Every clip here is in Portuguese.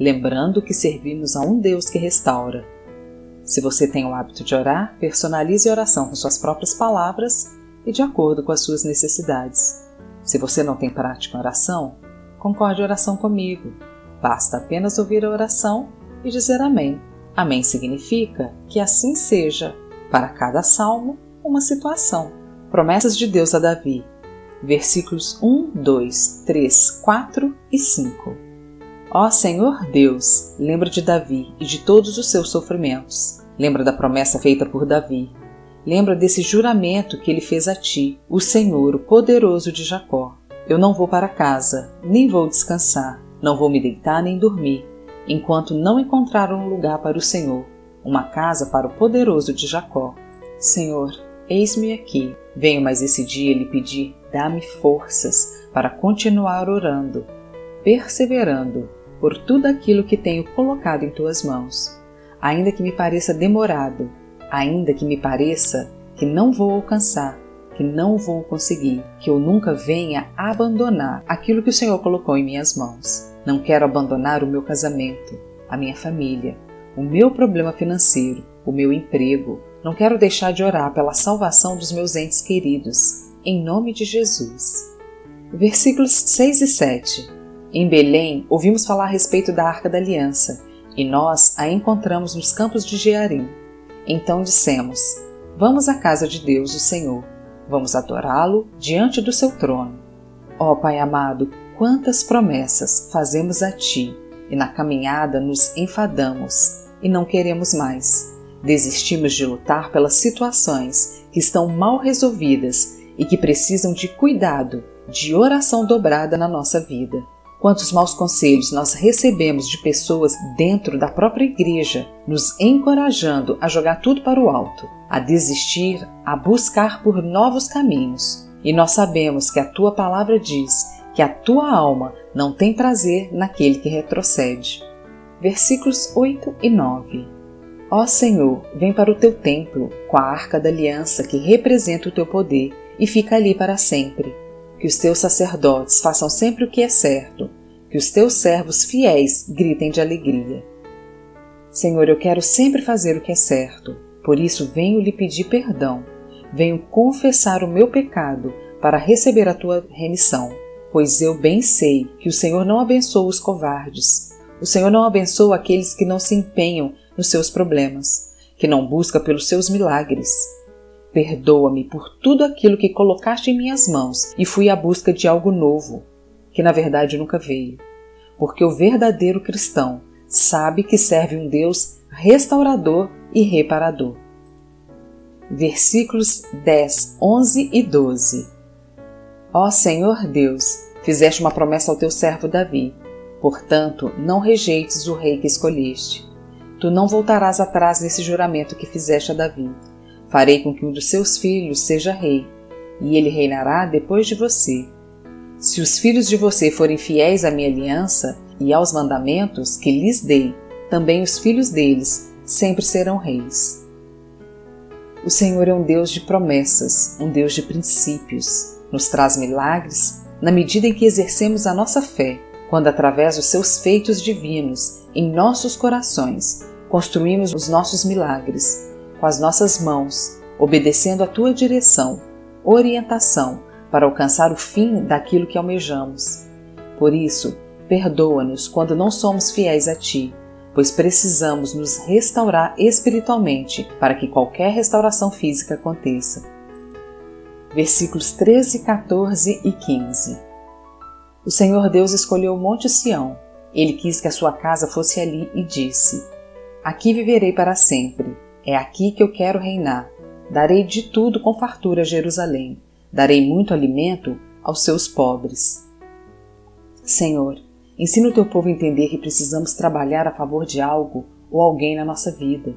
lembrando que servimos a um Deus que restaura. Se você tem o hábito de orar, personalize a oração com suas próprias palavras e de acordo com as suas necessidades. Se você não tem prática em oração, concorde a oração comigo. Basta apenas ouvir a oração e dizer Amém. Amém significa que assim seja, para cada salmo, uma situação. Promessas de Deus a Davi. Versículos 1, 2, 3, 4 e 5. Ó Senhor Deus, lembra de Davi e de todos os seus sofrimentos. Lembra da promessa feita por Davi. Lembra desse juramento que ele fez a ti, o Senhor, o poderoso de Jacó. Eu não vou para casa, nem vou descansar, não vou me deitar nem dormir, enquanto não encontrar um lugar para o Senhor, uma casa para o poderoso de Jacó. Senhor, eis-me aqui. Venho mais esse dia lhe pedir, dá-me forças para continuar orando, perseverando por tudo aquilo que tenho colocado em tuas mãos. Ainda que me pareça demorado, ainda que me pareça que não vou alcançar, que não vou conseguir, que eu nunca venha abandonar aquilo que o Senhor colocou em minhas mãos. Não quero abandonar o meu casamento, a minha família, o meu problema financeiro, o meu emprego. Não quero deixar de orar pela salvação dos meus entes queridos, em nome de Jesus. Versículos 6 e 7 em Belém, ouvimos falar a respeito da Arca da Aliança, e nós a encontramos nos campos de Jearim. Então dissemos: Vamos à casa de Deus, o Senhor. Vamos adorá-lo diante do seu trono. Ó Pai amado, quantas promessas fazemos a ti, e na caminhada nos enfadamos e não queremos mais. Desistimos de lutar pelas situações que estão mal resolvidas e que precisam de cuidado, de oração dobrada na nossa vida. Quantos maus conselhos nós recebemos de pessoas dentro da própria igreja, nos encorajando a jogar tudo para o alto, a desistir, a buscar por novos caminhos. E nós sabemos que a tua palavra diz que a tua alma não tem prazer naquele que retrocede. Versículos 8 e 9. Ó Senhor, vem para o teu templo com a arca da aliança que representa o teu poder e fica ali para sempre que os teus sacerdotes façam sempre o que é certo, que os teus servos fiéis gritem de alegria. Senhor, eu quero sempre fazer o que é certo, por isso venho lhe pedir perdão, venho confessar o meu pecado para receber a tua remissão, pois eu bem sei que o Senhor não abençoa os covardes, o Senhor não abençoa aqueles que não se empenham nos seus problemas, que não busca pelos seus milagres. Perdoa-me por tudo aquilo que colocaste em minhas mãos e fui à busca de algo novo, que na verdade nunca veio. Porque o verdadeiro cristão sabe que serve um Deus restaurador e reparador. Versículos 10, 11 e 12 Ó Senhor Deus, fizeste uma promessa ao teu servo Davi. Portanto, não rejeites o rei que escolheste. Tu não voltarás atrás desse juramento que fizeste a Davi Farei com que um dos seus filhos seja rei, e ele reinará depois de você. Se os filhos de você forem fiéis à minha aliança e aos mandamentos que lhes dei, também os filhos deles sempre serão reis. O Senhor é um Deus de promessas, um Deus de princípios. Nos traz milagres na medida em que exercemos a nossa fé, quando, através dos seus feitos divinos em nossos corações, construímos os nossos milagres com as nossas mãos, obedecendo a tua direção, orientação para alcançar o fim daquilo que almejamos. Por isso, perdoa-nos quando não somos fiéis a ti, pois precisamos nos restaurar espiritualmente para que qualquer restauração física aconteça. Versículos 13, 14 e 15. O Senhor Deus escolheu o Monte Sião. Ele quis que a sua casa fosse ali e disse: Aqui viverei para sempre. É aqui que eu quero reinar. Darei de tudo com fartura a Jerusalém. Darei muito alimento aos seus pobres. Senhor, ensina o teu povo a entender que precisamos trabalhar a favor de algo ou alguém na nossa vida.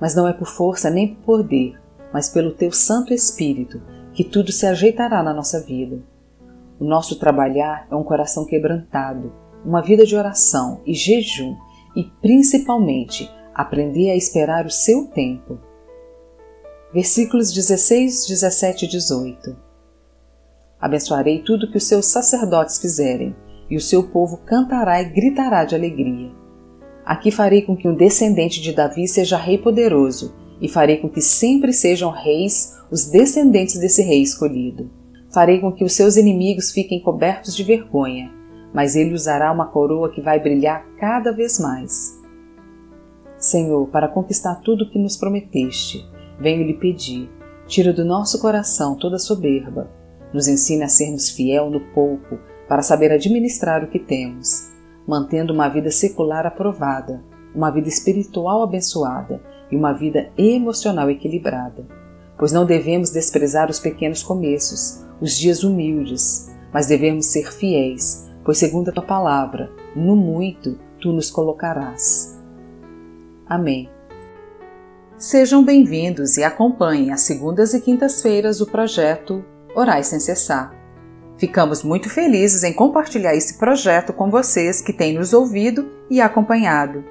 Mas não é por força nem por poder, mas pelo teu Santo Espírito que tudo se ajeitará na nossa vida. O nosso trabalhar é um coração quebrantado, uma vida de oração e jejum e, principalmente, aprender a esperar o seu tempo. Versículos 16, 17 e 18 Abençoarei tudo que os seus sacerdotes fizerem, e o seu povo cantará e gritará de alegria. Aqui farei com que um descendente de Davi seja rei poderoso, e farei com que sempre sejam reis os descendentes desse rei escolhido. Farei com que os seus inimigos fiquem cobertos de vergonha, mas ele usará uma coroa que vai brilhar cada vez mais. Senhor, para conquistar tudo o que nos prometeste, venho lhe pedir, tira do nosso coração toda soberba, nos ensine a sermos fiel no pouco, para saber administrar o que temos, mantendo uma vida secular aprovada, uma vida espiritual abençoada e uma vida emocional equilibrada. Pois não devemos desprezar os pequenos começos, os dias humildes, mas devemos ser fiéis, pois, segundo a tua palavra, no muito tu nos colocarás. Amém. Sejam bem-vindos e acompanhem às segundas e quintas-feiras o projeto Orais Sem Cessar. Ficamos muito felizes em compartilhar esse projeto com vocês que têm nos ouvido e acompanhado.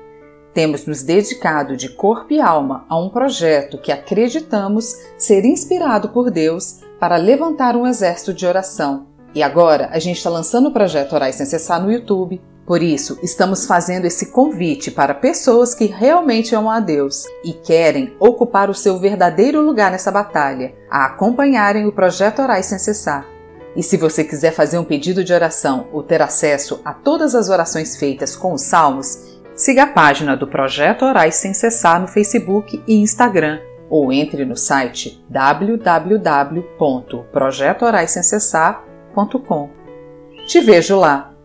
Temos nos dedicado de corpo e alma a um projeto que acreditamos ser inspirado por Deus para levantar um exército de oração. E agora a gente está lançando o projeto Orais Sem Cessar no YouTube, por isso, estamos fazendo esse convite para pessoas que realmente amam a Deus e querem ocupar o seu verdadeiro lugar nessa batalha, a acompanharem o projeto Orais Sem Cessar. E se você quiser fazer um pedido de oração ou ter acesso a todas as orações feitas com os salmos, siga a página do Projeto Orais Sem Cessar no Facebook e Instagram ou entre no site www.projetoraissemcessar.com. Te vejo lá!